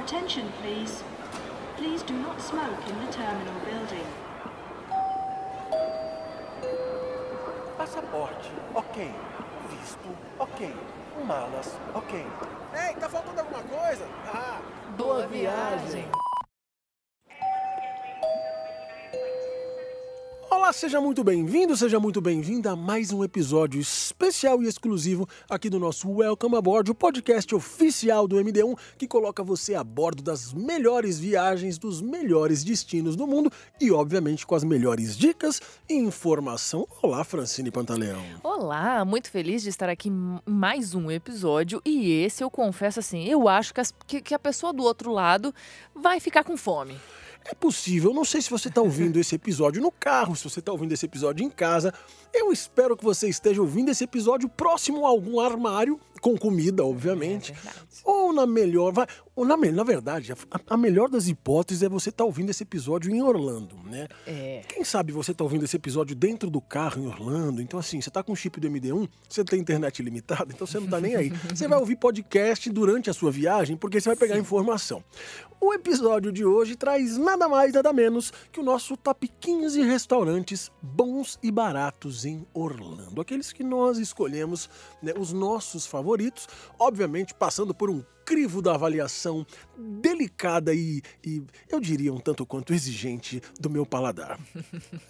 attention, please. Please do not smoke in the terminal building. Passaporte, ok. Visto, ok. Malas, ok. Ei, tá faltando alguma coisa? Ah, Boa viagem. Olá, seja muito bem-vindo, seja muito bem-vinda a mais um episódio especial e exclusivo aqui do nosso Welcome Aboard, o podcast oficial do MD1 que coloca você a bordo das melhores viagens dos melhores destinos do mundo e, obviamente, com as melhores dicas e informação. Olá, Francine Pantaleão. Olá, muito feliz de estar aqui em mais um episódio e esse eu confesso assim, eu acho que, as- que- que a pessoa do outro lado vai ficar com fome. É possível, não sei se você está ouvindo esse episódio no carro, se você está ouvindo esse episódio em casa. Eu espero que você esteja ouvindo esse episódio próximo a algum armário, com comida, obviamente. É ou na melhor, vai, ou na, na verdade, a, a melhor das hipóteses é você estar ouvindo esse episódio em Orlando, né? É. Quem sabe você está ouvindo esse episódio dentro do carro em Orlando, então assim, você está com o chip do MD1, você tem internet ilimitada, então você não está nem aí. Você vai ouvir podcast durante a sua viagem, porque você vai pegar informação. O episódio de hoje traz nada mais, nada menos que o nosso top 15 restaurantes bons e baratos em Orlando. Aqueles que nós escolhemos, né, os nossos favoritos, obviamente passando por um crivo da avaliação delicada e, e, eu diria um tanto quanto exigente do meu paladar.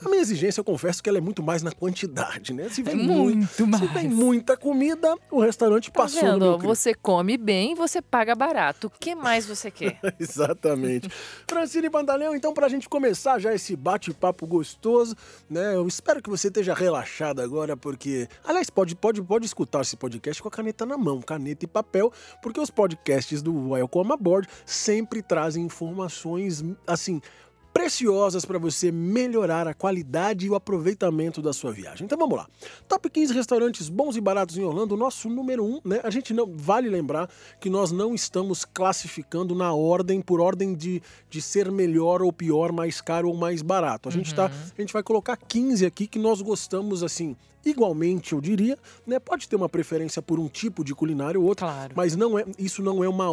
A minha exigência, eu confesso que ela é muito mais na quantidade, né? Se vem, É muito mui- Se vem mais. muita comida, o restaurante Tá passou no vendo? meu crivo. Você come bem, você paga barato. O que mais você quer? Exatamente. Francine Pantaleão, então, para a gente começar já esse bate-papo gostoso, né? Eu espero que você esteja relaxado agora, porque. Aliás, pode, pode, pode escutar esse podcast com a caneta na mão, caneta e papel, porque os podcasts do Welcome Aboard sempre trazem informações, assim. Preciosas para você melhorar a qualidade e o aproveitamento da sua viagem. Então vamos lá. Top 15 restaurantes bons e baratos em Orlando, nosso número 1, né? A gente não vale lembrar que nós não estamos classificando na ordem por ordem de, de ser melhor ou pior, mais caro ou mais barato. A gente tá, a gente vai colocar 15 aqui que nós gostamos assim, igualmente, eu diria, né? Pode ter uma preferência por um tipo de culinária ou outro, Claro. mas não é, isso não é uma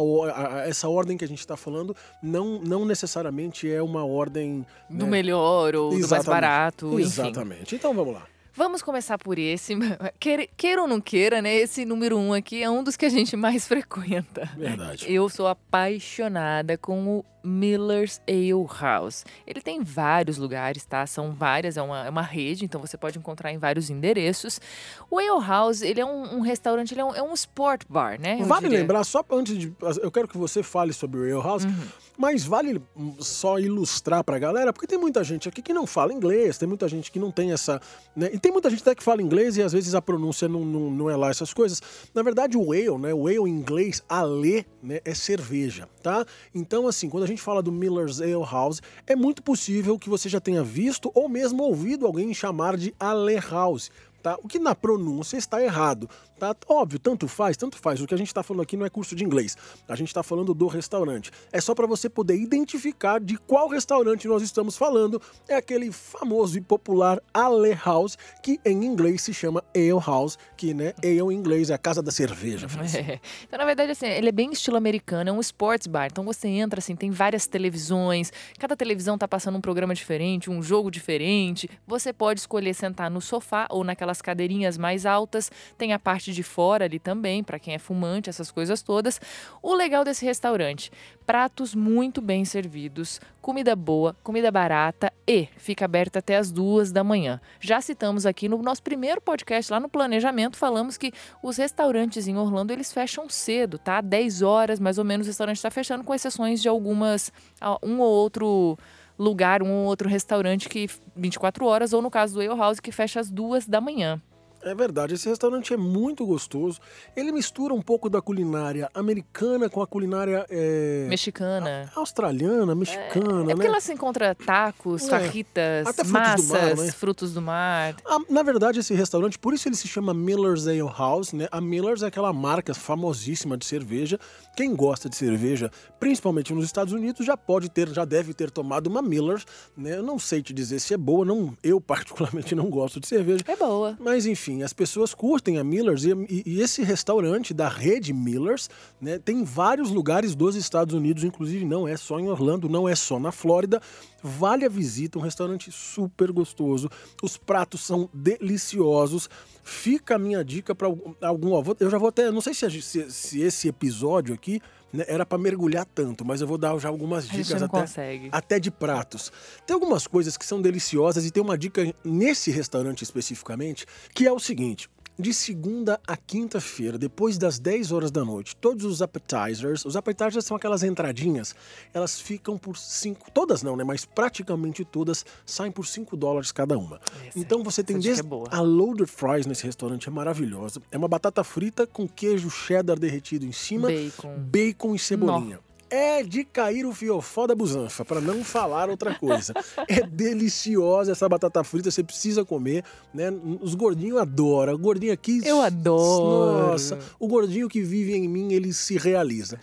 essa ordem que a gente está falando não, não necessariamente é uma ordem Do né? melhor ou do mais Exatamente. barato, enfim. Exatamente. Então vamos lá. Vamos começar por esse. Queira, ou não queira, né? Esse número um aqui é um dos que a gente mais frequenta. Verdade. Eu sou apaixonada com o Miller's Ale House. Ele tem vários lugares, tá? São várias, é uma, é uma rede, então você pode encontrar em vários endereços. O Ale House, ele é um, um restaurante, ele é um, é um sport bar, né? Vale lembrar, só antes de. Eu quero que você fale sobre o Ale House, Uhum. Mas vale só ilustrar pra galera, porque tem muita gente aqui que não fala inglês, tem muita gente que não tem essa. Né? E tem muita gente até que fala inglês e às vezes a pronúncia não, não, não é lá essas coisas. Na verdade, o ale, né? O ale em inglês, ale, né? É cerveja, tá? Então, assim, quando a gente fala do Miller's Ale House, é muito possível que você já tenha visto ou mesmo ouvido alguém chamar de Ale House. Tá? O que na pronúncia está errado. Tá? Óbvio, tanto faz, tanto faz. O que a gente está falando aqui não é curso de inglês. A gente está falando do restaurante. É só para você poder identificar de qual restaurante nós estamos falando. É aquele famoso e popular Ale House, que em inglês se chama Ale House, que né, ale em inglês é a casa da cerveja. É. Então, na verdade, assim, ele é bem estilo americano, é um sports bar. Então você entra, assim, tem várias televisões, cada televisão tá passando um programa diferente, um jogo diferente. Você pode escolher sentar no sofá ou naquelas cadeirinhas mais altas. Tem a parte de fora ali também, para quem é fumante, essas coisas todas. O legal desse restaurante, pratos muito bem servidos, comida boa, comida barata e fica aberta até as duas da manhã. Já citamos aqui no nosso primeiro podcast, lá no Planejamento, falamos que os restaurantes em Orlando, eles fecham cedo, tá? 10 horas, mais ou menos, o restaurante está fechando, com exceções de algumas, ah, um ou outro lugar, um ou outro restaurante que 24 horas, ou no caso do Ale House, que fecha às duas da manhã. É verdade, esse restaurante é muito gostoso. Ele mistura um pouco da culinária americana com a culinária é, Mexicana. australiana, mexicana, É né? porque lá se encontra tacos, É. frutos do massas, mar, né? frutos do mar. Ah, na verdade, esse restaurante, por isso ele se chama Miller's Ale House, né? A Miller's é aquela marca famosíssima de cerveja. Quem gosta de cerveja, principalmente nos Estados Unidos, já pode ter, já deve ter tomado uma Miller's, né? Eu não sei te dizer se é boa, não, eu particularmente não gosto de cerveja. É boa. Mas enfim, enfim, as pessoas curtem a Millers e, e- esse restaurante da rede Millers né, tem em vários lugares dos Estados Unidos, inclusive não é só em Orlando, não é só na Flórida. Vale a visita, um restaurante super gostoso. Os pratos são deliciosos. Fica a minha dica para algum. vou- Eu já vou até. Não sei se, se- se esse episódio aqui era para mergulhar tanto, mas eu vou dar já algumas dicas até consegue. até de pratos. Tem algumas coisas que são deliciosas e tem uma dica nesse restaurante especificamente, que é o seguinte. De segunda a quinta-feira, depois das 10 horas da noite, todos os appetizers, os appetizers são aquelas entradinhas, elas ficam por 5, todas não, né? Mas praticamente todas saem por 5 dólares cada uma. Essa- então você tem desde é a loaded fries nesse restaurante é maravilhosa. É uma batata frita com queijo cheddar derretido em cima, Bacon. bacon e cebolinha. É de cair o fiofó da busanfa, para não falar outra coisa. É deliciosa essa batata frita, você precisa comer, né? Os gordinhos adoram. O gordinho aqui. Eu adoro. Nossa, o gordinho que vive em mim, ele se realiza.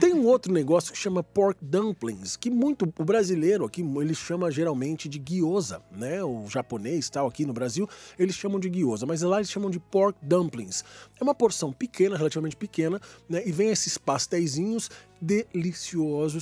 Tem um outro negócio que chama pork dumplings, que muito o brasileiro aqui ele chama geralmente de gyoza, né? O japonês tal aqui no Brasil, eles chamam de gyoza, mas lá eles chamam de pork dumplings. É uma porção pequena, relativamente pequena, né? E vem esses pastéisinhos deliciosos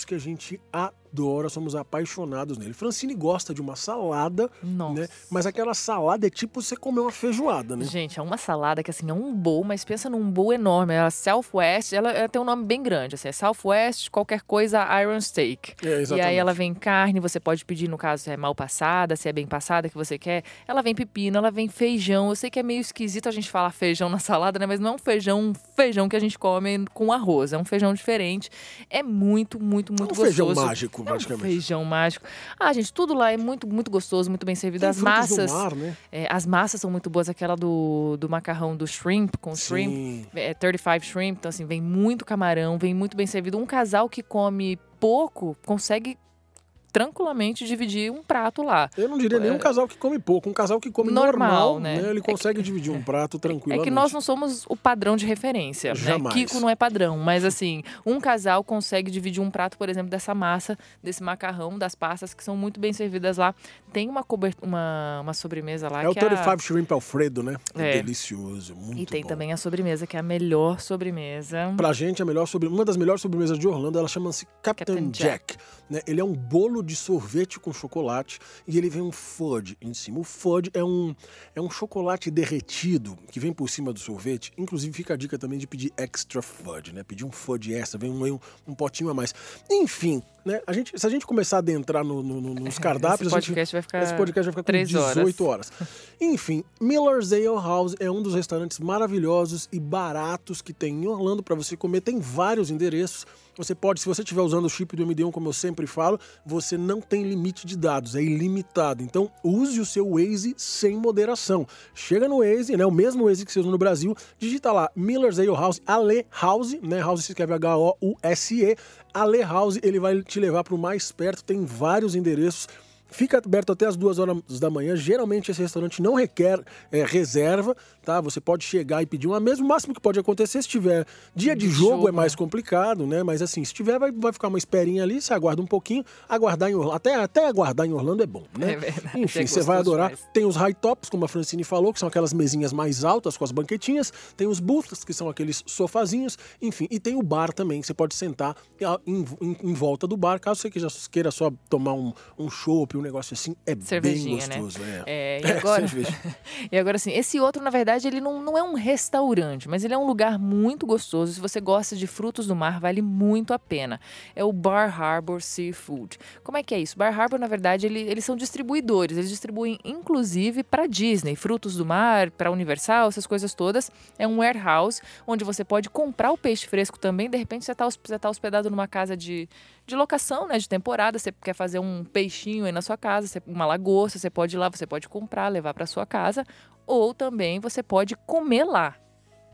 que a gente adora, somos apaixonados nele. Francine gosta de uma salada, Nossa. né? Mas aquela salada é tipo você comer uma feijoada, né? Gente, é uma salada que assim é um bowl, mas pensa num bowl enorme. Ela Southwest, ela, ela tem um nome bem grande, assim, é Southwest qualquer coisa Iron Steak. É, E aí exatamente. ela vem carne, você pode pedir no caso se é mal passada, se é bem passada que você quer. Ela vem pepino, ela vem feijão. Eu sei que é meio esquisito a gente falar feijão na salada, né? Mas não é um feijão, um feijão que a gente come com arroz, é um feijão diferente. É muito, muito, muito um gostoso. feijão mágico, É um praticamente. feijão mágico. Ah, gente, tudo lá é muito, muito gostoso, muito bem servido. Tem As massas. mar, né? É, as massas são muito boas, aquela do, do macarrão do shrimp, com shrimp, Sim. é 35 shrimp, então assim, vem muito camarão, vem muito bem servido. Um casal que come pouco consegue tranquilamente dividir um prato lá. Eu não diria nem um casal que come pouco, um casal que come Normal, normal, né? Ele consegue dividir um prato É tranquilamente. que nós não somos o padrão de referência, né? Jamais. Kiko não é padrão, mas assim, um casal consegue dividir um prato, por exemplo, dessa massa, desse macarrão, das pastas que são muito bem servidas lá. Tem uma uma, uma sobremesa lá É o que é a- 35 Shrimp Alfredo, né? É, É. delicioso, muito E tem bom. também a sobremesa, que é a melhor sobremesa. Pra gente, a melhor sobre... uma das melhores sobremesas de Orlando, ela chama-se Captain, Captain Jack. né? Ele é um bolo de sorvete com chocolate e ele vem um fudge em cima. O fudge é um, é um chocolate derretido que vem por cima do sorvete. Inclusive, fica a dica também de pedir extra fudge, né? Pedir um fudge extra, vem um, um, potinho a mais. Enfim, né? A gente, se a gente começar a adentrar no, no- no- nos cardápios... Esse a gente- podcast vai ficar Esse podcast vai ficar com três 18 horas. Enfim, Miller's Ale House é um dos restaurantes maravilhosos e baratos que tem em Orlando para você comer. Tem vários endereços. Você pode, se você estiver usando o chip do MD1, como eu sempre falo, você não tem limite de dados, é ilimitado. Então, use o seu Waze sem moderação. Chega no Waze, né, o mesmo Waze que você usa no Brasil, digita lá Miller's Ale House, Ale House, né, House se escreve H-O-U-S-E, Ale House, ele vai te levar para o mais perto, tem vários endereços. Fica aberto até as duas horas da manhã. Geralmente esse restaurante não requer é, reserva, tá? Você pode chegar e pedir uma mesa. O máximo que pode acontecer se tiver dia de De jogo, jogo, é mais complicado, né? Mas assim, se tiver, vai, vai ficar uma esperinha ali, você aguarda um pouquinho. Aguardar em Orlando, até, até aguardar em Orlando é bom, né? É verdade, Enfim, é você vai adorar. demais. Tem os high tops, como a Francine falou, que são aquelas mesinhas mais altas com as banquetinhas. Tem os booths, que são aqueles sofazinhos. Enfim, e tem o bar também, que você pode sentar em, em- em volta do bar, caso você queira só tomar um, um chopp, um negócio assim. É bem né? gostoso. É. É, e É, agora, e agora assim, esse outro, na verdade, ele não, não é um restaurante, mas ele é um lugar muito gostoso. Se você gosta de frutos do mar, vale muito a pena. É o Bar Harbor Seafood. Como é que é isso? Bar Harbor, na verdade, ele- eles são distribuidores. Eles distribuem, inclusive, para Disney, frutos do mar, para Universal, essas coisas todas. É um warehouse onde você pode comprar o peixe fresco também. De repente, você está tá hospedado numa casa de, de locação, né, de temporada. Você quer fazer um peixinho aí na sua casa, uma lagosta, você pode ir lá, você pode comprar, levar para sua casa. Ou também você pode comer lá.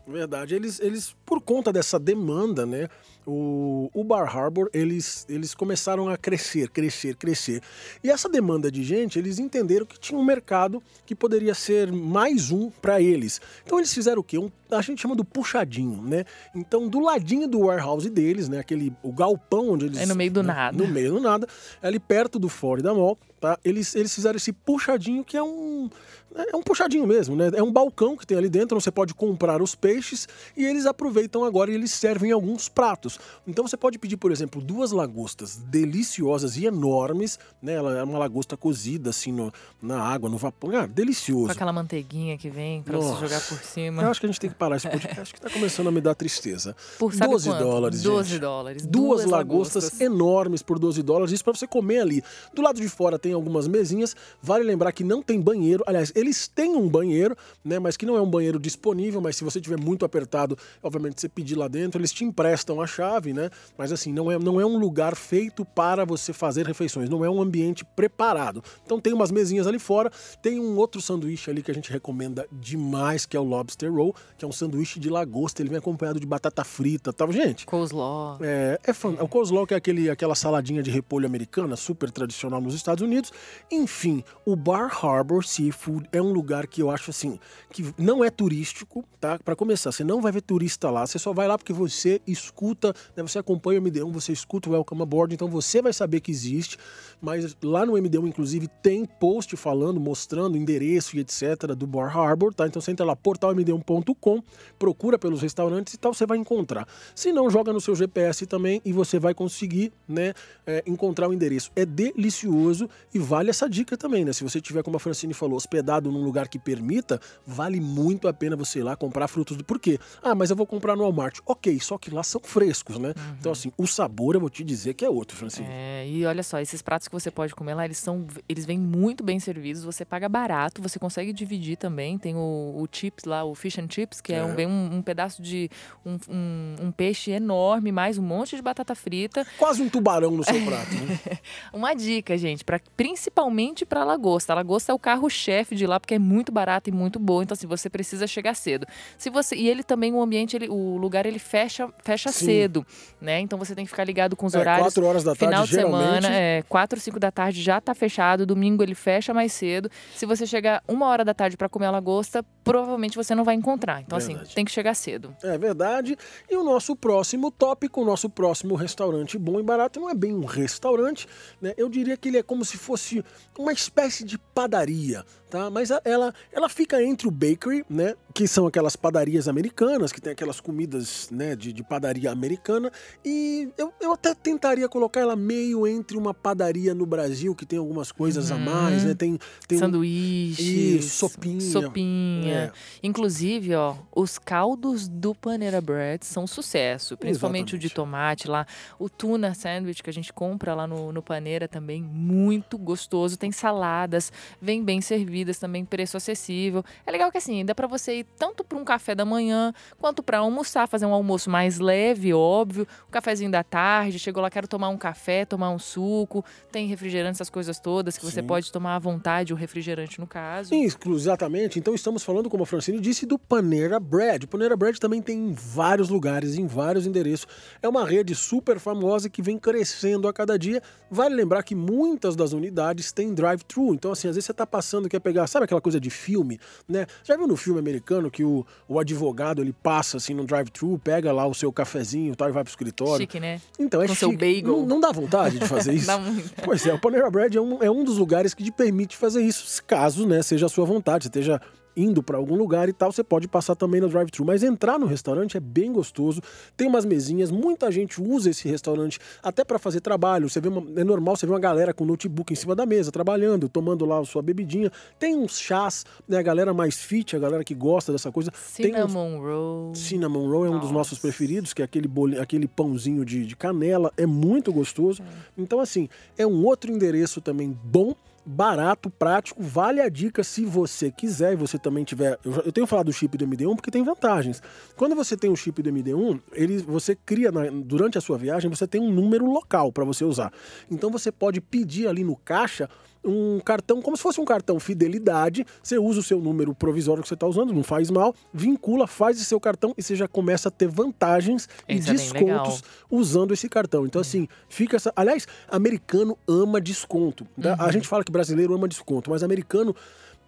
Verdade. Eles, eles, por conta dessa demanda, né? O, o Bar Harbor, eles, eles começaram a crescer, crescer, crescer. E essa demanda de gente, eles entenderam que tinha um mercado que poderia ser mais um para eles. Então eles fizeram o quê? Um, a gente chama do puxadinho, né? Então, do ladinho do warehouse deles, né? Aquele, o galpão onde eles... É no meio do né, nada. No meio do nada. Ali perto do Florida Mall, tá? Eles, eles fizeram esse puxadinho que é um. É um puxadinho mesmo, né? É um balcão que tem ali dentro, onde você pode comprar os peixes e eles aproveitam agora e eles servem alguns pratos. Então você pode pedir, por exemplo, duas lagostas deliciosas e enormes, né? Ela é uma lagosta cozida assim no, na água, no vapor. Ah, delicioso. Com aquela manteiguinha que vem pra Nossa. você jogar por cima. Eu acho que a gente tem que parar esse podcast que tá começando a me dar tristeza. Por sabe 12 quanto? dólares, 12 gente. dólares. Duas, lagostas, enormes por 12 dólares, isso para você comer ali. Do lado de fora tem algumas mesinhas. Vale lembrar que não tem banheiro. Aliás, eles têm um banheiro, né? Mas que não é um banheiro disponível. Mas se você tiver muito apertado, obviamente você pedir lá dentro, eles te emprestam a chave, né? Mas assim, não é, não é um lugar feito para você fazer refeições. Não é um ambiente preparado. Então tem umas mesinhas ali fora. Tem um outro sanduíche ali que a gente recomenda demais, que é o Lobster Roll, que é um sanduíche de lagosta. Ele vem acompanhado de batata frita, tal. Gente, Coleslaw. é, é fan... O coleslaw que é aquele, aquela saladinha de repolho americana, super tradicional nos Estados Unidos. Enfim, o Bar Harbor Seafood é um lugar que eu acho assim, que não é turístico, tá? Para começar, você não vai ver turista lá, você só vai lá porque você escuta, né? você acompanha o MD1, você escuta o Welcome Aboard, então você vai saber que existe. Mas lá no MD1, inclusive, tem post falando, mostrando endereço e etc. do Bar Harbor, tá? Então você entra lá, portalmd1.com, procura pelos restaurantes e tal, você vai encontrar. Se não, joga no seu GPS também e você vai conseguir, né, é, encontrar o endereço. É delicioso e vale essa dica também, né? Se você tiver, como a Francine falou, hospedado num lugar que permita, vale muito a pena você ir lá comprar frutos do. Por quê? Ah, mas eu vou comprar no Walmart. Ok, só que lá são frescos, né? Então, assim, o sabor eu vou te dizer que é outro, Francine. É, e olha só, esses pratos que você pode comer lá, eles são, eles vêm muito bem servidos, você paga barato, você consegue dividir também. Tem o, o chips lá, o fish and chips, que é, É. um, vem um, um pedaço de um, um- um peixe enorme, mais um monte de batata frita. Quase um tubarão no seu prato, né? Uma dica, gente, pra, principalmente para lagosta. A lagosta é o carro-chefe de lá porque é muito barato e muito boa, então assim, você precisa chegar cedo. Se você e ele também o ambiente, ele, o lugar ele fecha fecha Sim. cedo, né? Então você tem que ficar ligado com os É, horários. quatro horas da tarde, Final de geralmente. semana, é, 4, 5 da tarde já tá fechado, domingo ele fecha mais cedo. Se você chegar uma hora da tarde para comer a lagosta, provavelmente você não vai encontrar. Então assim, Verdade. tem que chegar cedo. É verdade. E o nosso próximo tópico, o nosso próximo restaurante bom e barato, não é bem um restaurante, né? Eu diria que ele é como se fosse uma espécie de padaria, tá? Mas ela, ela fica entre o bakery, né? Que são aquelas padarias americanas, que tem aquelas comidas, né? De, de padaria americana. E eu, eu até tentaria colocar ela meio entre uma padaria no Brasil, que tem algumas coisas a mais, né? Tem, tem um- Sanduíches, Isso, sopinha. sopinha. É. Inclusive, ó, os caldos do Panera Bread são sucesso, principalmente o de Exatamente. tomate lá, o tuna sandwich que a gente compra lá no, no Panera também, muito gostoso. Tem saladas, vem bem servidas também, preço acessível. É legal que assim, dá pra você ir tanto para um café da manhã quanto para almoçar, fazer um almoço mais leve, óbvio, um cafezinho da tarde, chegou lá, quero tomar um café, tomar um suco, tem refrigerante, essas coisas todas que você Sim. pode tomar à vontade, o refrigerante no caso. Inclu- Exatamente. Então estamos falando, como a Francine disse, do Panera Bread. O Panera Bread também tem em vários lugares, em vários endereços. É uma rede super famosa que vem crescendo a cada dia. Vale lembrar que muitas das unidades têm drive-thru. Então, assim, às vezes você tá passando, quer pegar, sabe aquela coisa de filme, né? Já viu no filme americano que o, o advogado ele passa assim no drive-thru, pega lá o seu cafezinho e tal e vai pro escritório? Chique, né? Então é Com seu chique. bagel. Não, não dá vontade de fazer isso? Dá muito. Pois é, o Panera Bread é um, é um dos lugares que te permite fazer isso, caso né, seja a sua vontade, esteja indo para algum lugar e tal, você pode passar também no drive-thru. Mas entrar no restaurante é bem gostoso, tem umas mesinhas, muita gente usa esse restaurante até para fazer trabalho. Você vê uma, é normal você ver uma galera com notebook em cima da mesa, trabalhando, tomando lá a sua bebidinha. Tem uns chás, né, a galera mais fit, a galera que gosta dessa coisa. tem uns, Cinnamon roll. Cinnamon Roll é um dos nossos Nossa. preferidos, que é aquele, boli- aquele pãozinho de, de canela, é muito gostoso. Então, assim, é um outro endereço também bom, barato, prático, vale a dica se você quiser e você também tiver. Eu, tenho falado do chip do MD1 porque tem vantagens. Quando você tem o chip do MD1, ele, você cria na- durante a sua viagem, você tem um número local para você usar. Então você pode pedir ali no caixa um cartão, como se fosse um cartão fidelidade. Você usa o seu número provisório que você está usando, não faz mal, vincula, faz esse seu cartão e você já começa a ter vantagens e Isso é bem legal. descontos usando esse cartão. Então, assim, fica essa. Aliás, americano ama desconto. tá? A gente fala que brasileiro ama desconto, mas americano,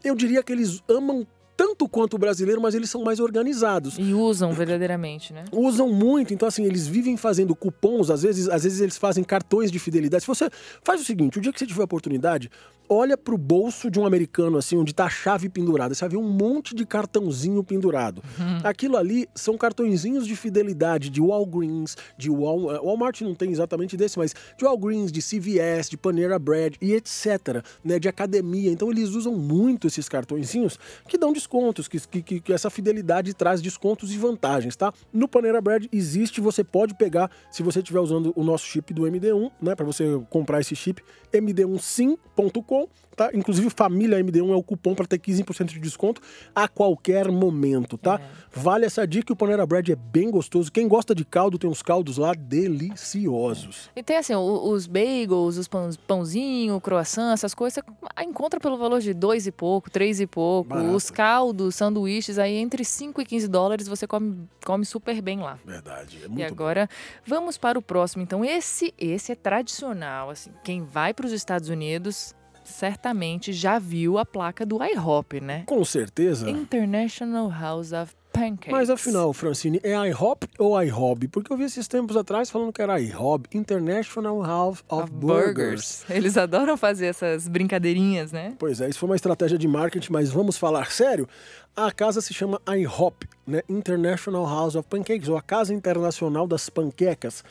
eu diria que eles amam tanto quanto o brasileiro, mas eles são mais organizados E usam verdadeiramente, né? usam muito, então assim, eles vivem fazendo cupons, às vezes, às vezes eles fazem cartões de fidelidade. Se você faz o seguinte, o dia que você tiver oportunidade, olha pro bolso de um americano, assim, onde tá a chave pendurada. Você vai ver um monte de cartãozinho pendurado. Aquilo ali são cartõezinhos de fidelidade de Walgreens, de Wal... eh, Walmart não tem exatamente desse, mas de Walgreens, de CVS, de Panera Bread e etc, né, de academia. Então eles usam muito esses cartõezinhos que dão descontos, que, que, que essa fidelidade traz descontos e vantagens, tá? No Panera Bread existe, você pode pegar, se você estiver usando o nosso chip do MD1, né, para você comprar esse chip, md1sim.com, tá? Inclusive família MD1 é o cupom para ter 15% de desconto a qualquer momento, tá? Vale essa dica, o Panera Bread é bem gostoso. Quem gosta de caldo, tem uns caldos lá deliciosos. E tem assim, os bagels, os pães, pãozinho, croissant, essas coisas, você encontra pelo valor de dois e pouco, três e pouco. Barato. Os caldos, sanduíches, aí entre 5 e 15 dólares você come, come super bem lá. Verdade, é E muito bom. agora vamos para o próximo. Então esse esse é tradicional, assim. Quem vai para os Estados Unidos certamente já viu a placa do IHOP, né? Com certeza. International House of Pancakes. Mas afinal, Francine, é IHOP ou IHOB? Porque eu vi esses tempos atrás falando que era IHOB, International House of, Of Burgers. Eles adoram fazer essas brincadeirinhas, né? Pois é, isso foi uma estratégia de marketing, mas vamos falar sério. A casa se chama IHOP, né? International House of Pancakes, ou a Casa Internacional das Panquecas.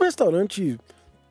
Um restaurante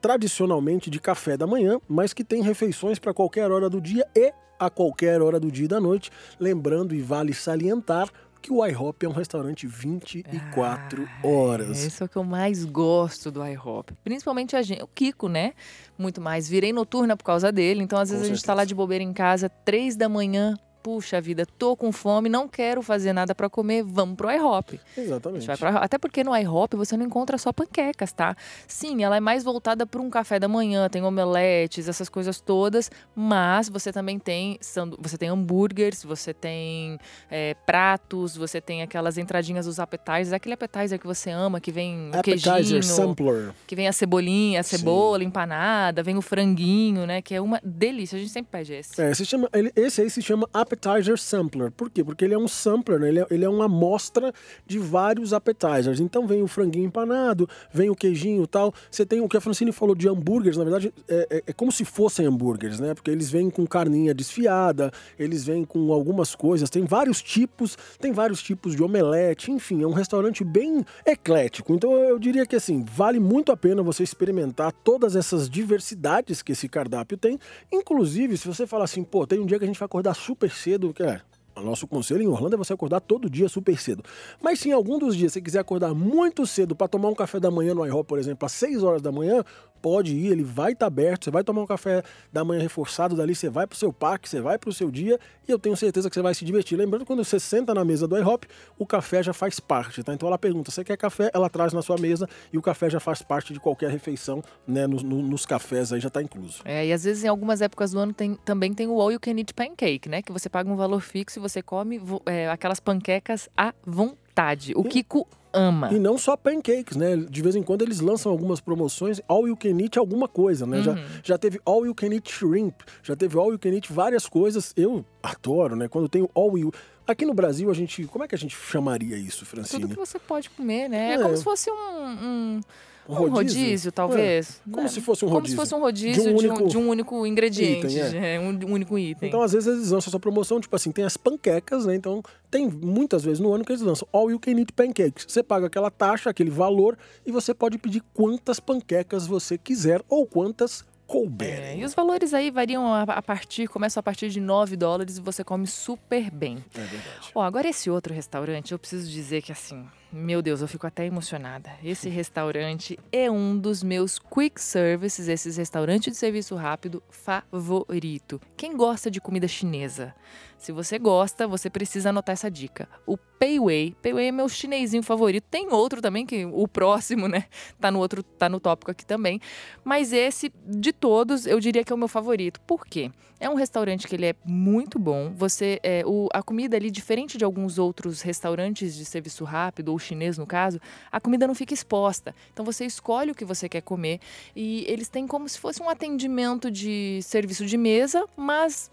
tradicionalmente de café da manhã, mas que tem refeições para qualquer hora do dia e a qualquer hora do dia e da noite. Lembrando e vale salientar que o IHOP é um restaurante 24 horas. Esse é o que eu mais gosto do IHOP. Principalmente a gente, o Kiko, né? Muito mais. Virei noturna por causa dele. Então, às Com vezes, a gente tá certeza. lá de bobeira em casa, três da manhã. Puxa vida, tô com fome, não quero fazer nada pra comer, vamos pro IHOP. Exatamente. pro. Até porque no IHOP você não encontra só panquecas, tá? Sim, ela é mais voltada para um café da manhã, tem omeletes, essas coisas todas, mas você também tem você tem hambúrgueres, você tem é, pratos, você tem aquelas entradinhas dos appetizers, aquele appetizer que você ama, que vem o Appetizer queijinho, Sampler. que vem a cebolinha, a Sim. cebola empanada, vem o franguinho, né? Que é uma delícia. A gente sempre pede esse. É, se chama, ele- esse aí se chama Appetizer Sampler. Por quê? Porque ele é um sampler, né? ele, é, ele é uma amostra de vários appetizers. Então vem o franguinho empanado, vem o queijinho tal. Você tem o que a Francine falou de hambúrgueres, na verdade, é, é- é como se fossem hambúrgueres, né? Porque eles vêm com carninha desfiada, eles vêm com algumas coisas, tem vários tipos, tem vários tipos de omelete, enfim, é um restaurante bem eclético. Então eu diria que assim, vale muito a pena você experimentar todas essas diversidades que esse cardápio tem. Inclusive, se você falar assim, pô, tem um dia que a gente vai acordar super cedo, é. O nosso conselho em Orlando é você acordar todo dia super cedo. Mas se em algum dos dias você quiser acordar muito cedo para tomar um café da manhã no iHop, por exemplo, às 6 horas da manhã, pode ir, ele vai estar aberto, você vai tomar um café da manhã reforçado dali, você vai pro seu parque, você vai pro seu dia e eu tenho certeza que você vai se divertir. Lembrando quando você senta na mesa do iHop, o café já faz parte, tá? Então ela pergunta, você quer café? Ela traz na sua mesa e o café já faz parte de qualquer refeição, né? Nos, no- nos cafés aí já tá incluso. É, e às vezes em algumas épocas do ano tem, também tem o All You Can Eat Pancake, né? Que você paga um valor fixo e você come é, aquelas panquecas à vontade. O Kiko ama. E não só pancakes, né? De vez em quando eles lançam algumas promoções, all you can eat alguma coisa, né? Já, Uhum. já teve all you can eat shrimp, já teve all you can eat várias coisas. Eu adoro, né? Quando tem all you... Aqui no Brasil, a gente... Como é que a gente chamaria isso, Tudo Francine? que você pode comer, né? É, É. como se fosse um, um, Um um rodízio? rodízio, talvez. Como né? se fosse um Como rodízio. se fosse um rodízio De um de um, único de um único ingrediente. item, é. é, um único item. Então, às vezes, eles lançam essa promoção, tipo assim, tem as panquecas, né? Então, tem muitas vezes no ano que eles lançam all you can eat pancakes. Você paga aquela taxa, aquele valor, e você pode pedir quantas panquecas você quiser ou quantas É, couberem. e os valores aí variam a, a partir, começam a partir de 9 dólares e você come super bem. É verdade. Ó, agora esse outro restaurante, eu preciso dizer que assim, meu Deus, eu fico até emocionada. Esse restaurante é um dos meus quick services, esses restaurantes de serviço rápido favorito. Quem gosta de comida chinesa? Se você gosta, você precisa anotar essa dica. O Pei Wei é meu chinesinho favorito. Tem outro também que o próximo, né, tá no outro, tá no tópico aqui também. Mas esse de todos, eu diria que é o meu favorito. Por quê? É um restaurante que ele é muito bom. Você, é, o, a comida ali, diferente de alguns outros restaurantes de serviço rápido ou chinês no caso, a comida não fica exposta. Então você escolhe o que você quer comer e eles têm como se fosse um atendimento de serviço de mesa, mas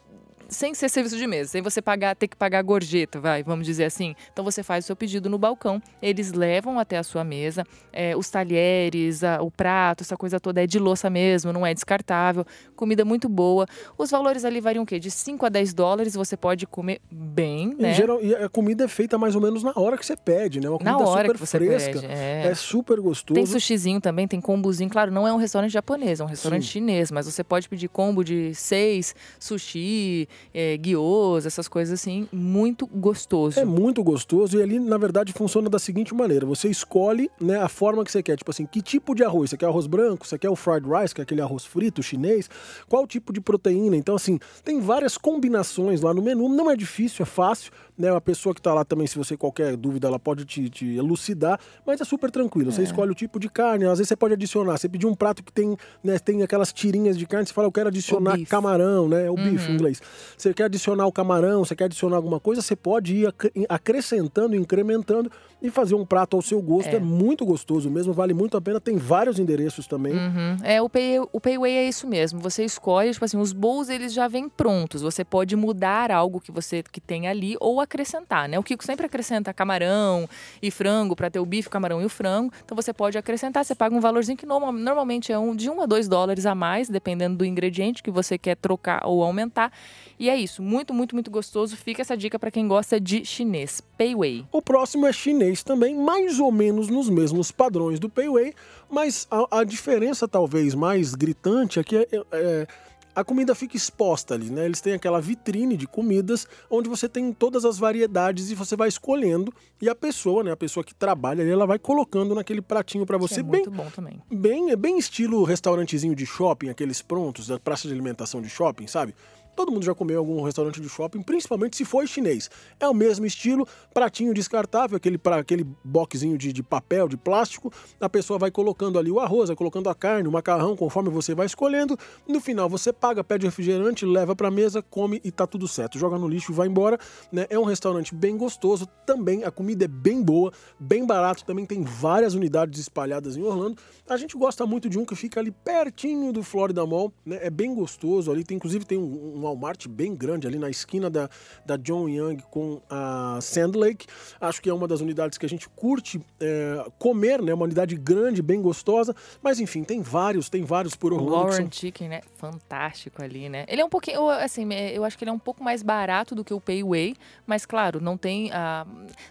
sem ser serviço de mesa, sem você pagar, ter que pagar gorjeta, vai, vamos dizer assim. Então você faz o seu pedido no balcão, eles levam até a sua mesa, é, os talheres, a, o prato, essa coisa toda é de louça mesmo, não é descartável, comida muito boa. Os valores ali variam o quê? De 5 a 10 dólares, você pode comer bem, né? E, geral, e a comida é feita mais ou menos na hora que você pede, né? Uma comida Na hora super que você fresca. pede, é. É super gostoso. Tem sushizinho também, tem combozinho. Claro, não é um restaurante japonês, é um restaurante Sim. chinês, mas você pode pedir combo de seis, sushi, é, gyos, essas coisas assim, muito gostoso. É muito gostoso e ali, na verdade, funciona da seguinte maneira: você escolhe né, a forma que você quer. Tipo assim, que tipo de arroz? Você quer arroz branco? Você quer o fried rice, que é aquele arroz frito chinês? Qual tipo de proteína? Então, assim, tem várias combinações lá no menu. Não é difícil, é fácil. Né? A pessoa que está lá também, se você qualquer dúvida, ela pode te, te elucidar, mas é super tranquilo. Você escolhe o tipo de carne, às vezes você pode adicionar. Você pedir um prato que tem, né, tem aquelas tirinhas de carne, você fala, eu quero adicionar camarão, né? O bife em inglês. Você quer adicionar o camarão, você quer adicionar alguma coisa, você pode ir ac- acrescentando, incrementando e fazer um prato ao seu gosto. É, muito gostoso mesmo, vale muito a pena. Tem vários endereços também. Uhum. É, o, pay, o Payway é isso mesmo. Você escolhe, tipo assim, os bowls eles já vêm prontos. Você pode mudar algo que você que tem ali ou acrescentar, né? O Kiko sempre acrescenta camarão e frango para ter o bife, o camarão e o frango. Então você pode acrescentar, você paga um valorzinho que norma- normalmente é um, de 1 a 2 dólares a mais, dependendo do ingrediente que você quer trocar ou aumentar. E é isso, muito, muito, muito gostoso. Fica essa dica para quem gosta de chinês. Payway. O próximo é chinês também, mais ou menos nos mesmos padrões do Payway, mas a, a diferença talvez mais gritante é que é- é, a comida fica exposta ali, né? Eles têm aquela vitrine de comidas onde você tem todas as variedades e você vai escolhendo e a pessoa, né, a pessoa que trabalha ali, ela vai colocando naquele pratinho para que você é bem muito bom também. bem, é bem estilo restaurantezinho de shopping, aqueles prontos da praça de alimentação de shopping, sabe? Todo mundo já comeu em algum restaurante de shopping, principalmente se for chinês. É o mesmo estilo, pratinho descartável, aquele, pra, aquele boxzinho de, de papel, de plástico. A pessoa vai colocando ali o arroz, vai colocando a carne, o macarrão, conforme você vai escolhendo. No final você paga, pede refrigerante, leva pra mesa, come e tá tudo certo. Joga no lixo e vai embora. Né? É um restaurante bem gostoso, também a comida é bem boa, bem barato, também tem várias unidades espalhadas em Orlando. A gente gosta muito de um que fica ali pertinho do Florida Mall, né? É bem gostoso ali, tem, inclusive tem um, um Walmart bem grande ali na esquina da, da John Young com a Sand Lake. Acho que é uma das unidades que a gente curte é, comer, né? Uma unidade grande, bem gostosa. Mas enfim, tem vários, tem vários por O Orlando. que Warren são- Chicken, né? Fantástico ali, né? Ele é um pouquinho, assim, eu acho que ele é um pouco mais barato do que o Payway, mas claro, não tem a.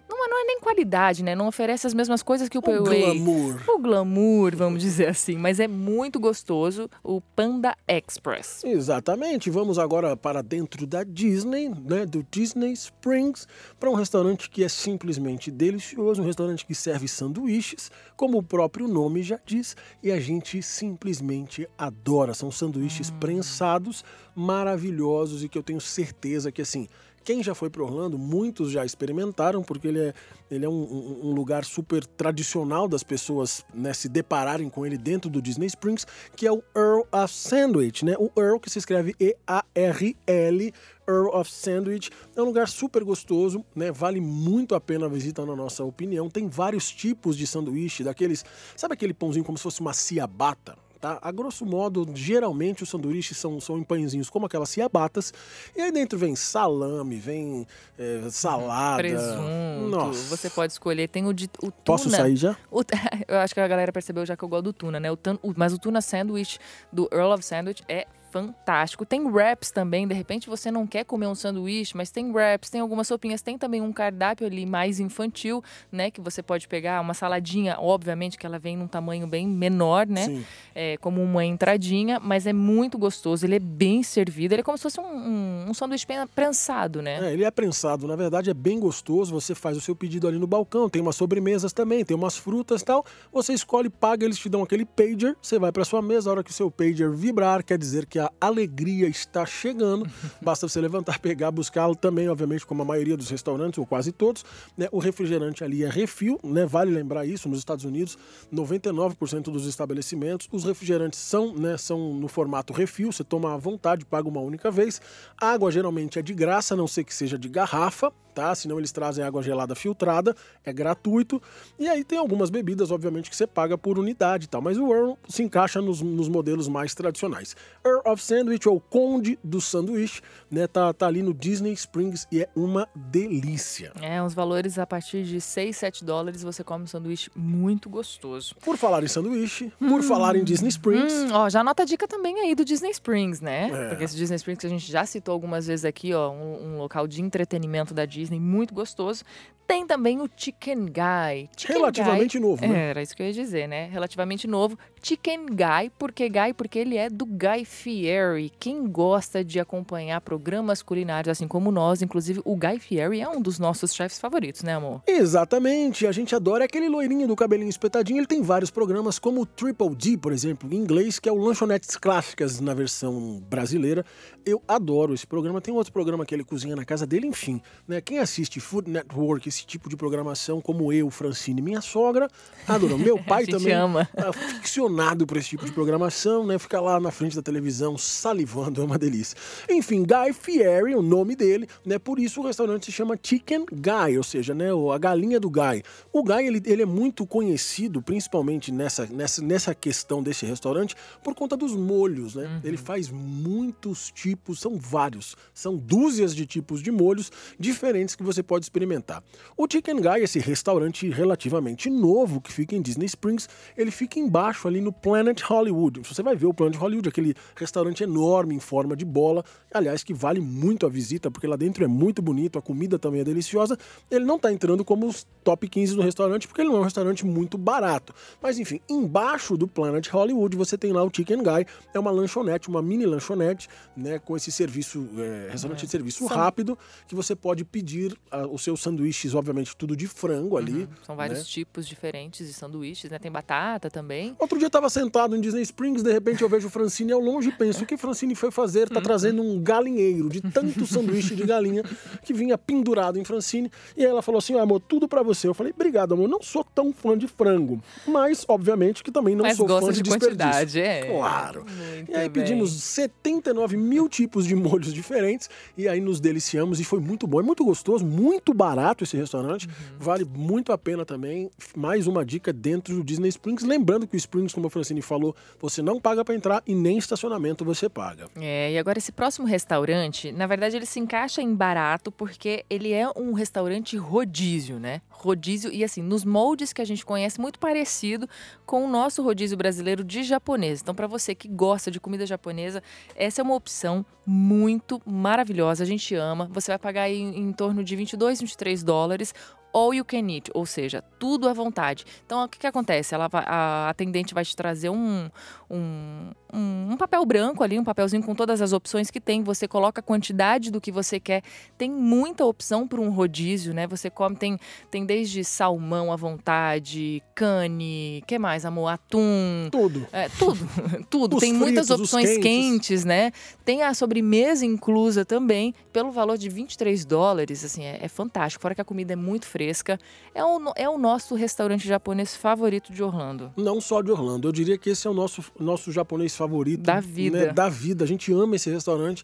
Não, é- não é nem qualidade, né? Não oferece as mesmas coisas que o O Payway. glamour. O glamour, vamos dizer assim, mas é muito gostoso o Panda Express. Exatamente. Vamos agora para dentro da Disney, né, do Disney Springs, para um restaurante que é simplesmente delicioso, um restaurante que serve sanduíches, como o próprio nome já diz, e a gente simplesmente adora. São sanduíches prensados, maravilhosos e que eu tenho certeza que assim, quem já foi para Orlando, muitos já experimentaram, porque ele é, ele é um, um- lugar super tradicional das pessoas né, se depararem com ele dentro do Disney Springs, que é o Earl of Sandwich, né? O Earl que se escreve E-A-R-L, Earl of Sandwich. É um lugar super gostoso, né? Vale muito a pena a visita, na nossa opinião. Tem vários tipos de sanduíche, daqueles. Sabe aquele pãozinho como se fosse uma ciabatta? Tá? A grosso modo, geralmente os sanduíches são, são em pãezinhos como aquelas ciabatas. E aí dentro vem salame, vem é, salada. Presunto. Nossa. Você pode escolher. Tem o de o tuna. Posso sair já? O- eu acho que a galera percebeu já que eu gosto do tuna, né? O tan- o- mas o tuna sandwich do Earl of Sandwich é fantástico. Tem wraps também, de repente você não quer comer um sanduíche, mas tem wraps, tem algumas sopinhas, tem também um cardápio ali mais infantil, né? Que você pode pegar uma saladinha, obviamente que ela vem num tamanho bem menor, né? É, como uma entradinha, mas é muito gostoso, ele é bem servido, ele é como se fosse um, um, um sanduíche prensado, né? É, ele é prensado, na verdade é bem gostoso. Você faz o seu pedido ali no balcão, tem umas sobremesas também, tem umas frutas e tal. Você escolhe, paga, eles te dão aquele pager. Você vai para sua mesa, a hora que o seu pager vibrar, quer dizer que a alegria está chegando. Basta você levantar, pegar, buscá-lo também, obviamente, como a maioria dos restaurantes, ou quase todos. Né? O refrigerante ali é refil, né? Vale lembrar isso, nos Estados Unidos, 99% dos estabelecimentos, os refrigerantes são, né, são no formato refil, você toma à vontade, paga uma única vez. A água geralmente é de graça, a não ser que seja de garrafa, tá? Senão eles trazem água gelada filtrada, é gratuito. E aí tem algumas bebidas, obviamente, que você paga por unidade e tal. Mas o Earl se encaixa nos, nos modelos mais tradicionais. Earl of Sandwich, ou Conde do Sanduíche, né? Tá, tá ali no Disney Springs e é uma delícia. É, uns valores a partir de 6, 7 dólares você come um sanduíche muito gostoso. Por falar em sanduíche, por falar em Disney Springs. Hum, ó, já anota a dica também aí do Disney Springs, né? É. Porque esse Disney Springs que a gente já citou algumas vezes aqui, ó, um, um local de entretenimento da Disney muito gostoso. Tem também o Chicken Guy. Chicken Relativamente Guy, novo, né? Era isso que eu ia dizer, né? Relativamente novo. Chicken Guy, por que Guy? Porque ele é do Guy Fieri. Quem gosta de acompanhar programas culinários, assim como nós, inclusive o Guy Fieri é um dos nossos chefes favoritos, né, amor? Exatamente, a gente adora aquele loirinho do cabelinho espetadinho. Ele tem vários programas, como o Triple D, por exemplo, em inglês, que é o Lanchonetes Clássicas na versão brasileira. Eu adoro esse programa. Tem outro programa que ele cozinha na casa dele, enfim. Né? Quem assiste Food Network, esse tipo de programação, como eu, Francine, minha sogra, adora. Meu pai também ama. tá ficcionado por esse tipo de programação, né? Fica lá na frente da televisão salivando, é uma delícia. Enfim, Guy Fieri, o nome dele, né? Por isso o restaurante se chama Chicken Guy, ou seja, né? A galinha do Guy. O Guy, ele, ele é muito conhecido, principalmente nessa, nessa, nessa questão desse restaurante, por conta dos molhos, né? Ele faz muitos tipos, são vários, são dúzias de tipos de molhos diferentes que você pode experimentar. O Chicken Guy, esse restaurante relativamente novo que fica em Disney Springs, ele fica embaixo ali no Planet Hollywood. Você vai ver o Planet Hollywood, aquele restaurante enorme em forma de bola, aliás, que vale muito a visita, porque lá dentro é muito bonito, a comida também é deliciosa. Ele não está entrando como os top 15 do restaurante, porque ele não é um restaurante muito barato. Mas enfim, embaixo do Planet Hollywood você tem lá o Chicken Guy, é uma lanchonete, uma mini lanchonete, né, com esse serviço, é, restaurante de serviço São- rápido, que você pode pedir ah, os seus sanduíches, obviamente tudo de frango ali. São vários né? tipos diferentes de sanduíches, né? Tem batata também. Outro dia eu tava sentado em Disney Springs, de repente eu vejo Francine ao longe e penso, o que Francine foi fazer? Tá trazendo um galinheiro de tanto sanduíche de galinha que vinha pendurado em Francine. E aí ela falou assim, "Ah, amor, tudo pra você. Eu falei, obrigado, amor, não sou tão fã de frango. Mas, obviamente, que também não Mas sou fã de, de quantidade, é. Claro. Muito E aí bem. pedimos 79 mil tipos de molhos diferentes e aí nos deliciamos e foi muito bom. É muito gostoso, muito barato esse restaurante. Uhum. Vale muito a pena também. Mais uma dica dentro do Disney Springs. Lembrando que o Springs, como a Francine falou, você não paga para entrar e nem estacionamento você paga. É, e agora esse próximo restaurante, na verdade ele se encaixa em barato porque ele é um restaurante rodízio, né? Rodízio e assim, nos moldes que a gente conhece, muito parecido com o nosso rodízio brasileiro de japonês. Então, para você que gosta de comida japonesa, essa é uma opção muito maravilhosa, a gente ama. Você vai pagar em, em torno de 22, 23 dólares all you can eat, ou seja, tudo à vontade. Então, o que, que acontece? Ela a atendente vai te trazer um, um, um, um papel branco ali, um papelzinho com todas as opções que tem. Você coloca a quantidade do que você quer. Tem muita opção para um rodízio, né? Você come, tem, tem desde salmão à vontade, cane, que mais, amor? Atum. Tudo. É, tudo, tudo. Os Tem muitas fritos, os opções quentes. quentes. né? Tem a sobremesa inclusa também, pelo valor de 23 dólares, assim, é, é fantástico. Fora que a comida é muito fresca. É o, é o nosso restaurante japonês favorito de Orlando. Não só de Orlando, eu diria que esse é o nosso, nosso japonês favorito. Da vida. né, Da vida. A gente ama esse restaurante.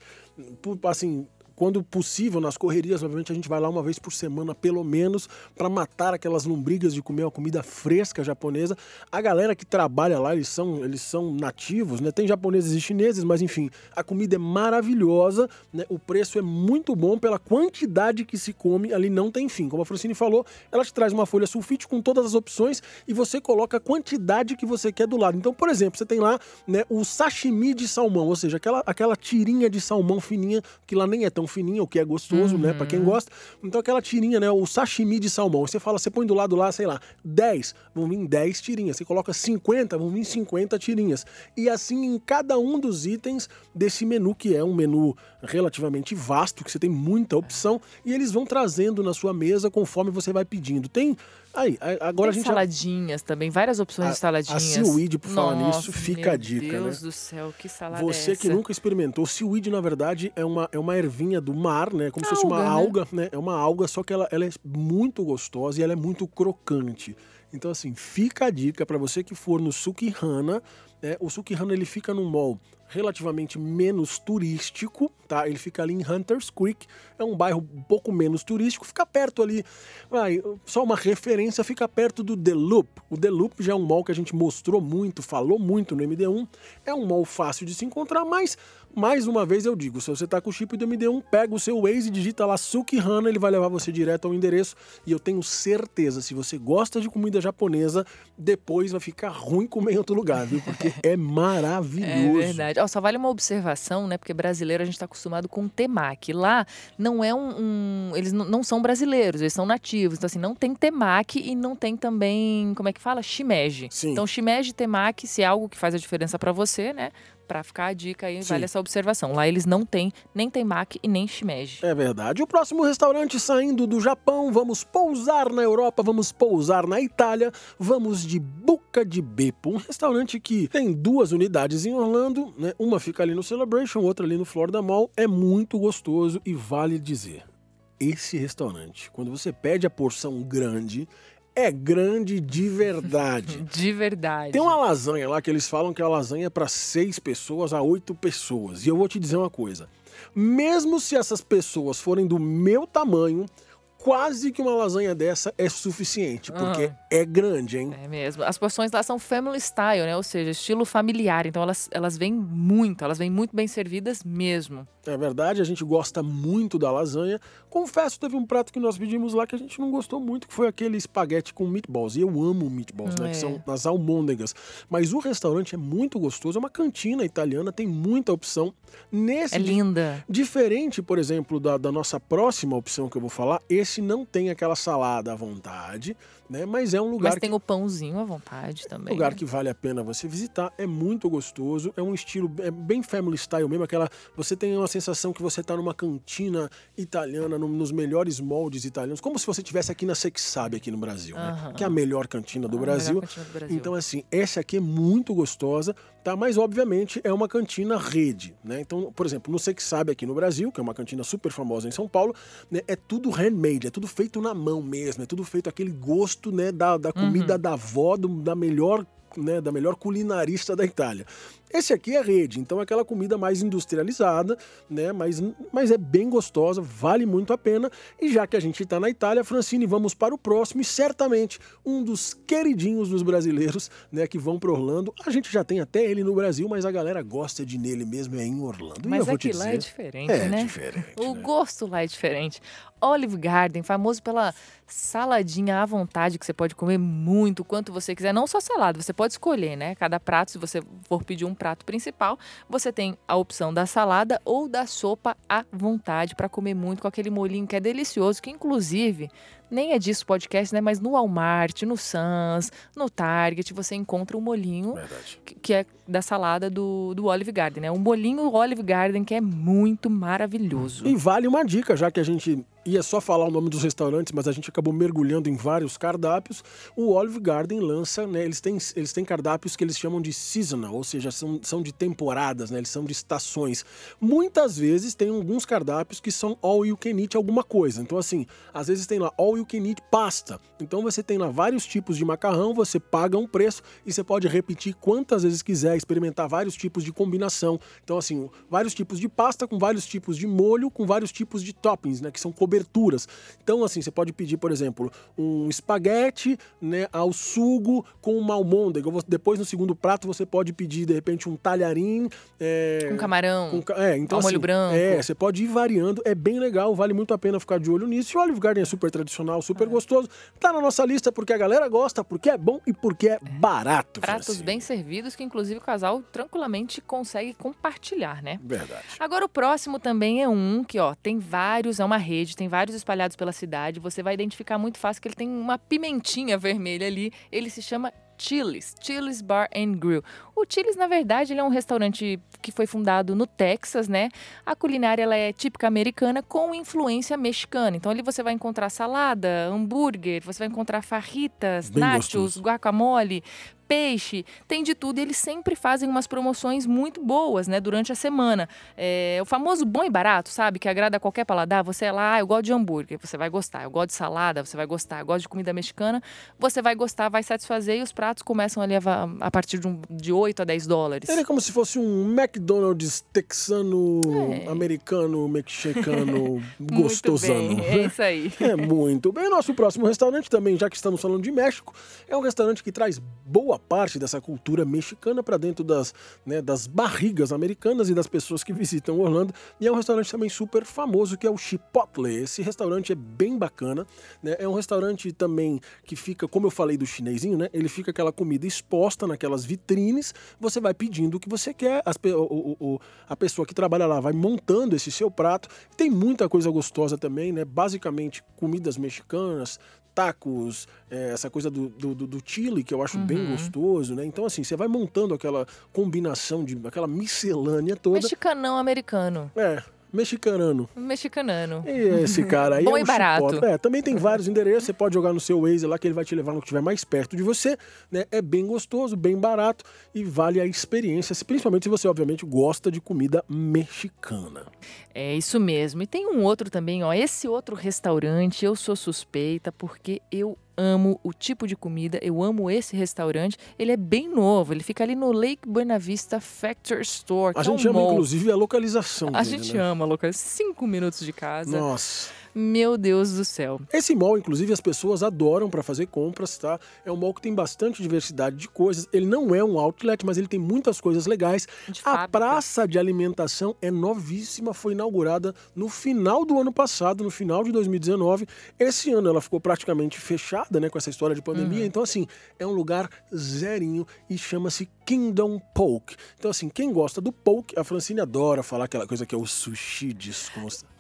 Por- Assim, quando possível, nas correrias, obviamente, a gente vai lá uma vez por semana, pelo menos, para matar aquelas lombrigas de comer uma comida fresca japonesa. A galera que trabalha lá, eles são, eles são nativos, né? Tem japoneses e chineses, mas enfim, a comida é maravilhosa, né? O preço é muito bom pela quantidade que se come, ali não tem fim. Como a Francine falou, ela te traz uma folha sulfite com todas as opções e você coloca a quantidade que você quer do lado. Então, por exemplo, você tem lá né, o sashimi de salmão, ou seja, aquela, aquela tirinha de salmão fininha, que lá nem é tão fininha, o que é gostoso, né, para quem gosta. Então, aquela tirinha, né, o sashimi de salmão. Você fala, você põe do lado lá, sei lá, 10, vão vir 10 tirinhas. Você coloca 50, vão vir 50 tirinhas. E assim em cada um dos itens desse menu, que é um menu relativamente vasto, que você tem muita opção, e eles vão trazendo na sua mesa conforme você vai pedindo. Tem. Aí, agora Tem a gente. já- saladinhas também, várias opções A- de saladinhas. a seaweed, por falar Nossa, nisso, fica a dica, né? Deus do céu, que salada Você é que essa? nunca experimentou, seaweed na verdade é uma, é uma ervinha do mar, né? Como se fosse uma Alga, né? alga, né? É uma alga, só que ela, ela é muito gostosa e ela é muito crocante. Então assim, fica a dica para você que for no Sukihana, né? O Sukihana ele fica num mall relativamente menos turístico, tá? Ele fica ali em Hunters Creek, é um bairro um pouco menos turístico, fica perto ali, vai, só uma referência, fica perto do The Loop. O The Loop já é um mall que a gente mostrou muito, falou muito no MD1, é um mall fácil de se encontrar, mas mais uma vez eu digo, se você tá com o chip do MD1, pega o seu Waze, digita lá Sukihana, ele vai levar você direto ao endereço e eu tenho certeza, se você gosta de comida japonesa, depois vai ficar ruim comer em outro lugar, viu? Porque é maravilhoso. É verdade. Só vale uma observação, né? Porque brasileiro a gente está acostumado com temaki. Lá não é um. um- eles não, são brasileiros, eles são nativos. Então, assim, não tem temaki e não tem também. Como é que fala? Shimeji. Sim. Então, shimeji temaki, se é algo que faz a diferença para você, né? Pra ficar a dica aí, Sim. vale essa observação. Lá eles não têm nem temaki e nem shimeji. É verdade. O próximo restaurante saindo do Japão, vamos pousar na Europa, vamos pousar na Itália, vamos de Buca de Beppo, um restaurante que tem duas unidades em Orlando, né? Uma fica ali no Celebration, outra ali no Florida Mall. É muito gostoso e vale dizer, esse restaurante, quando você pede a porção grande, é grande de verdade. De verdade. Tem uma lasanha lá que eles falam que a lasanha é para seis pessoas a oito pessoas. E eu vou te dizer uma coisa: mesmo se essas pessoas forem do meu tamanho, quase que uma lasanha dessa é suficiente, porque é grande, hein? É mesmo. As porções lá são family style, né? Ou seja, estilo familiar. Então elas, elas vêm muito, elas vêm muito bem servidas mesmo. É verdade, a gente gosta muito da lasanha. Confesso, teve um prato que nós pedimos lá que a gente não gostou muito, que foi aquele espaguete com meatballs. E eu amo meatballs, né? É. Que são as almôndegas. Mas o restaurante é muito gostoso, é uma cantina italiana, tem muita opção. Nesse É linda. Diferente, por exemplo, da, da nossa próxima opção que eu vou falar, esse não tem aquela salada à vontade, né? Mas é um lugar Mas que tem o pãozinho à vontade também. lugar né? que vale a pena você visitar, é muito gostoso, é um estilo é bem family style mesmo, aquela você tem uma sensação que você está numa cantina italiana, num- nos melhores moldes italianos, como se você estivesse aqui na Sexabe aqui no Brasil, né? Aham. Que é a melhor cantina do Ah, a melhor Brasil. cantina do Brasil. Então assim, essa aqui é muito gostosa, tá? Mas obviamente é uma cantina rede, né? Então, por exemplo, no Sexabe aqui no Brasil, que é uma cantina super famosa em São Paulo, né? É tudo handmade, é tudo feito na mão mesmo, é tudo feito aquele gosto, né, da, da comida Uhum. da avó, do- da melhor né, da melhor culinarista da Itália. Esse aqui é rede, então é aquela comida mais industrializada, né, mas, mas é bem gostosa, vale muito a pena. E já que a gente está na Itália, Francine, vamos para o próximo e certamente um dos queridinhos dos brasileiros, né, que vão para Orlando. A gente já tem até ele no Brasil, mas a galera gosta de nele mesmo é em Orlando. Mas aqui lá dizer, é diferente, é né? diferente, O né? gosto lá é diferente. Olive Garden, famoso pela saladinha à vontade, que você pode comer muito, quanto você quiser. Não só salada, você pode escolher, né? Cada prato, se você for pedir um prato principal, você tem a opção da salada ou da sopa à vontade para comer muito com aquele molhinho que é delicioso, que inclusive nem é disso o podcast, né? Mas no Walmart, no Sans, no Target, você encontra um Verdade. que- que é da salada do, do Olive Garden, né? Um bolinho Olive Garden que é muito maravilhoso. E vale uma dica, já que a gente ia só falar o nome dos restaurantes, mas a gente acabou mergulhando em vários cardápios. O Olive Garden lança, né? Eles têm, eles têm cardápios que eles chamam de seasonal, ou seja, são, são de temporadas, né? Eles são de estações. Muitas vezes tem alguns cardápios que são all you can eat alguma coisa. Então, assim, às vezes tem lá all you can eat pasta. Então você tem lá vários tipos de macarrão, você paga um preço e você pode repetir quantas vezes quiser, experimentar vários tipos de combinação. Então, assim, vários tipos de pasta com vários tipos de molho, com vários tipos de toppings, né? Que são coberturas. Então, assim, você pode pedir, por exemplo, um espaguete, né, ao sugo com uma almôndega. Depois, no segundo prato, você pode pedir, de repente, um talharim. é, Com camarão. com é, então ao molho assim, branco. É, você pode ir variando, é bem legal, vale muito a pena ficar de olho nisso. E o Olive Garden é super tradicional, super gostoso. Tá na nossa lista porque a galera gosta, porque é bom e porque é barato. Pratos Francine. bem servidos que, inclusive, o casal tranquilamente consegue compartilhar, né? Verdade. Agora, o próximo também é um que, ó, tem vários, é uma rede, tem vários espalhados pela cidade. Você vai identificar muito fácil que ele tem uma pimentinha vermelha ali. Ele se chama Chili's, Chili's Bar and Grill. O Chili's, na verdade, ele é um restaurante que foi fundado no Texas, né? A culinária ela é típica americana com influência mexicana. Então ali você vai encontrar salada, hambúrguer, você vai encontrar farritas, Bem nachos, gostoso. guacamole, peixe, tem de tudo. E eles sempre fazem umas promoções muito boas, né, durante a semana. É, o famoso bom e barato, sabe? Que agrada a qualquer paladar. Você é lá, ah, eu gosto de hambúrguer, você vai gostar. Eu gosto de salada, você vai gostar. Eu gosto de comida mexicana, você vai gostar, vai satisfazer. E os pratos começam ali a, a partir de, um, de 8 a 10 dólares. Ele é como se fosse um McDonald's texano, É. americano, mexicano, gostosano. é isso aí. É muito bem. Nosso próximo restaurante também, já que estamos falando de México, é um restaurante que traz boa parte dessa cultura mexicana para dentro das, né, das barrigas americanas e das pessoas que visitam Orlando. E é um restaurante também super famoso que é o Chipotle. Esse restaurante é bem bacana, né? É um restaurante também que fica, como eu falei do chinesinho, né? Ele fica aquela comida exposta naquelas vitrines. Você vai pedindo o que você quer, as o- o- o- a pessoa que trabalha lá vai montando esse seu prato. Tem muita coisa gostosa também, né? Basicamente comidas mexicanas, tacos, é, essa coisa do, do, do- chile, que eu acho bem gostoso, né? Então, assim, você vai montando aquela combinação de aquela miscelânea toda. Mexicanão americano. É, mexicanano. Mexicanano. E esse cara aí Bom é e um barato. chicote. É, também tem vários endereços, você pode jogar no seu Waze lá que ele vai te levar no que estiver mais perto de você, né? É bem gostoso, bem barato e vale a experiência, principalmente se você obviamente gosta de comida mexicana. É isso mesmo. E tem um outro também, ó. Esse outro restaurante, eu sou suspeita porque eu amo o tipo de comida, eu amo esse restaurante. Ele é bem novo, ele fica ali no Lake Buena Vista Factor Store. que A é gente um ama mall. inclusive a localização A dele, gente né? ama, Lucas. Cinco minutos de casa. Nossa. Meu Deus do céu. Esse mall, inclusive, as pessoas adoram para fazer compras, tá? É um mall que tem bastante diversidade de coisas. Ele não é um outlet, mas ele tem muitas coisas legais. De A fábrica. praça de alimentação é novíssima, foi inaugurada no final do ano passado, no final de 2019. Esse ano ela ficou praticamente fechada, né, com essa história de pandemia. Então, assim, é um lugar zerinho e chama-se Kingdom Poke. Então, assim, quem gosta do poke, a Francine adora falar aquela coisa que é o sushi disso.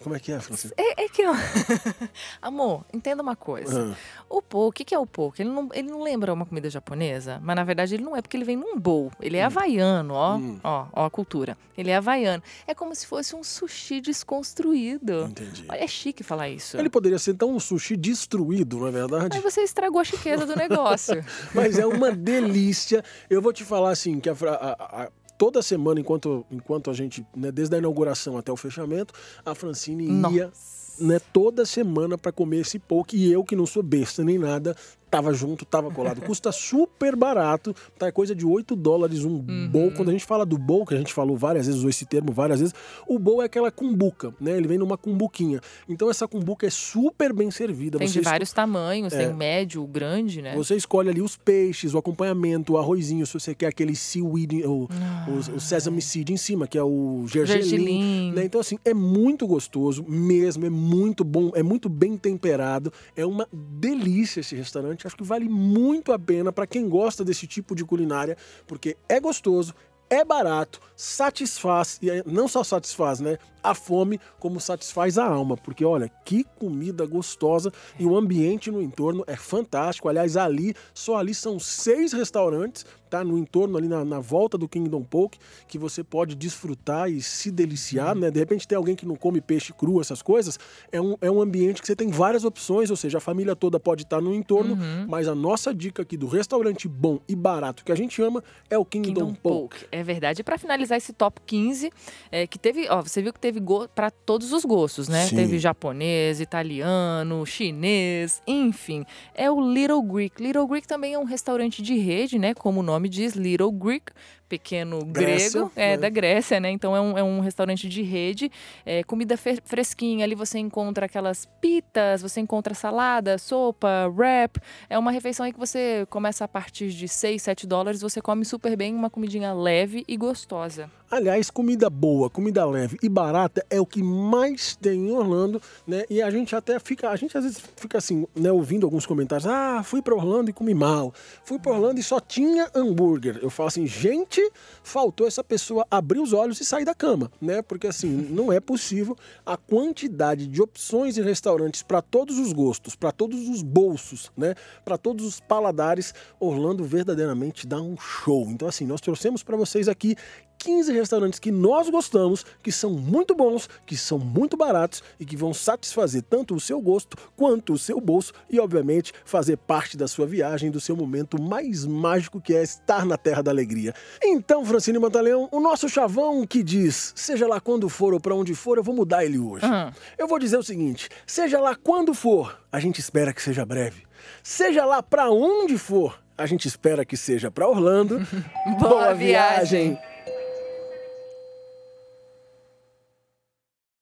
Como, é que é, Francine? É, é que. eu- Amor, entenda uma coisa. Ah. O po, o que, é o poke? Ele não, ele não lembra uma comida japonesa, mas na verdade ele não é, porque ele vem num bowl. Ele é havaiano, ó, Hum. ó, ó a cultura. Ele é havaiano. É como se fosse um sushi desconstruído. Entendi. Olha, é chique falar isso. Ele poderia ser então um sushi destruído, não é verdade? Aí você estragou a chiqueza do negócio. Mas é uma delícia. Eu vou te falar assim, que a a- a- toda semana, enquanto, enquanto a gente, né, desde a inauguração até o fechamento, a Francine ia né, toda semana para comer esse poke. E eu, que não sou besta nem nada, tava junto, tava colado. Custa super barato, tá? É coisa de 8 dólares um Uhum. bowl. Quando a gente fala do bowl, que a gente falou várias vezes, usou esse termo várias vezes, o bowl é aquela cumbuca, né? Ele vem numa cumbuquinha. Então essa cumbuca é super bem servida. Tem Você de vários tamanhos, É. tem médio, grande, né? você escolhe ali os peixes, o acompanhamento, o arrozinho, se você quer aquele seaweed, o, o, o sesame seed em cima, que é o gergelim. Gergelim. Né? Então, assim, é muito gostoso mesmo, é muito bom, é muito bem temperado, é uma delícia esse restaurante. Acho que vale muito a pena para quem gosta desse tipo de culinária, porque é gostoso, é barato, satisfaz, e não só satisfaz, né? A fome, como satisfaz a alma. Porque, olha, que comida gostosa e o ambiente no entorno é fantástico. Aliás, ali, só ali são seis restaurantes, tá? No entorno, ali na, na volta do Kingdom Poke, que você pode desfrutar e se deliciar, né? De repente tem alguém que não come peixe cru, essas coisas. É um, é um ambiente que você tem várias opções, ou seja, a família toda pode estar no entorno, mas a nossa dica aqui do restaurante bom e barato que a gente ama é o Kingdom, Kingdom Poke. Poke. É verdade. E pra finalizar esse top 15, é, que teve, ó, você viu que teve para todos os gostos, né? Sim. Teve japonês, italiano, chinês, enfim. É o Little Greek. Little Greek também é um restaurante de rede, né? Como o nome diz, Little Greek. Pequeno Grécia, grego, é né? da Grécia, né? Então é um, é um restaurante de rede, é, comida fresquinha. Ali você encontra aquelas pitas, você encontra salada, sopa, wrap. É uma refeição aí que você começa a partir de 6, 7 dólares, você come super bem, uma comidinha leve e gostosa. Aliás, comida boa, comida leve e barata é o que mais tem em Orlando, né? E a gente até fica, a gente às vezes fica assim, né, ouvindo alguns comentários: "Ah, fui para Orlando e comi mal. Fui para Orlando e só tinha hambúrguer". Eu falo assim: "Gente, faltou essa pessoa abrir os olhos e sair da cama", né? Porque assim, não é possível a quantidade de opções e restaurantes para todos os gostos, para todos os bolsos, né? Para todos os paladares. Orlando verdadeiramente dá um show. Então assim, nós trouxemos para vocês aqui 15 restaurantes que nós gostamos, que são muito bons, que são muito baratos e que vão satisfazer tanto o seu gosto quanto o seu bolso e, obviamente, fazer parte da sua viagem, do seu momento mais mágico que é estar na Terra da Alegria. Então, Francine Mantaleão, o nosso chavão que diz, seja lá quando for ou para onde for, eu vou mudar ele hoje. Uhum. Eu vou dizer o seguinte: seja lá quando for, a gente espera que seja breve. Seja lá para onde for, a gente espera que seja para Orlando. Boa viagem.